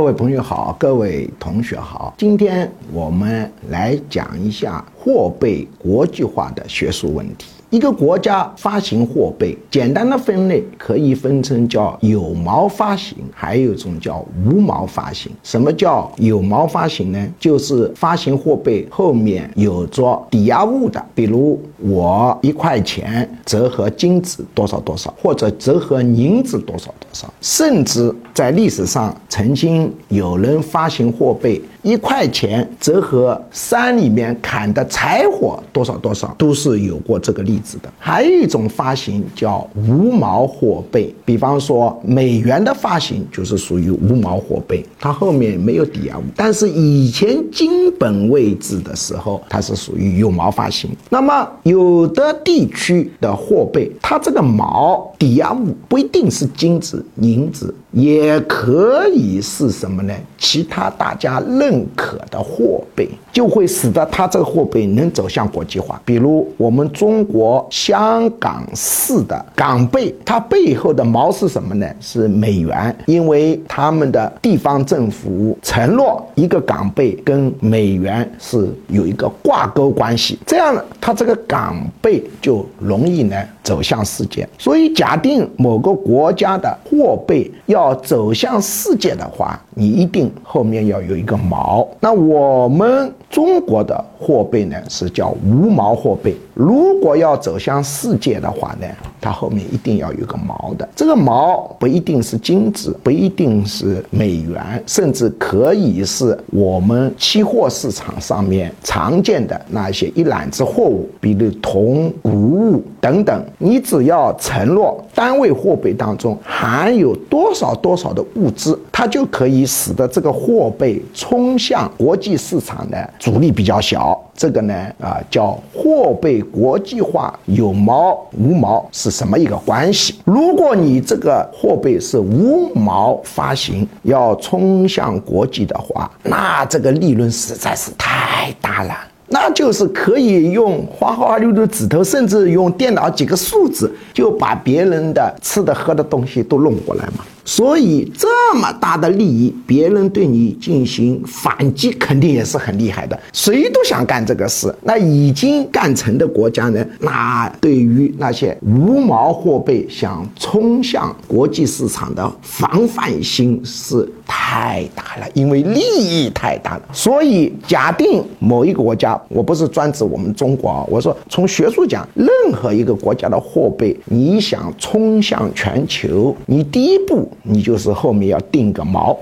各位朋友好，各位同学好，今天我们来讲一下货币国际化的学术问题。一个国家发行货币，简单的分类可以分成叫有毛发行，还有一种叫无毛发行。什么叫有毛发行呢？就是发行货币后面有着抵押物的，比如我一块钱折合金子多少多少，或者折合银子多少多少，甚至在历史上曾经有人发行货币。一块钱折合山里面砍的柴火多少多少，都是有过这个例子的。还有一种发行叫无毛货币，比方说美元的发行就是属于无毛货币，它后面没有抵押物。但是以前金本位制的时候，它是属于有毛发行。那么有的地区的货币，它这个毛抵押物不一定是金子、银子。也可以是什么呢？其他大家认可的货币，就会使得它这个货币能走向国际化。比如我们中国香港市的港币，它背后的毛是什么呢？是美元，因为他们的地方政府承诺一个港币跟美元是有一个挂钩关系，这样呢，它这个港币就容易呢走向世界。所以假定某个国家的货币要。走向世界的话，你一定后面要有一个毛。那我们中国的货币呢，是叫无毛货币。如果要走向世界的话呢，它后面一定要有个毛的。这个毛不一定是金子，不一定是美元，甚至可以是我们期货市场上面常见的那些一揽子货物，比如铜、谷物等等。你只要承诺单位货币当中含有多少多少的物资，它就可以使得这个货币冲向国际市场的阻力比较小。这个呢，啊，叫货币国际化有毛无毛是什么一个关系？如果你这个货币是无毛发行，要冲向国际的话，那这个利润实在是太大了。那就是可以用花花绿绿指头，甚至用电脑几个数字，就把别人的吃的喝的东西都弄过来嘛。所以这么大的利益，别人对你进行反击，肯定也是很厉害的。谁都想干这个事。那已经干成的国家呢？那对于那些无毛货币想冲向国际市场的防范心是太大了，因为利益太大了。所以假定某一个国家，我不是专指我们中国啊，我说从学术讲，任何一个国家的货币，你想冲向全球，你第一步。你就是后面要定个锚。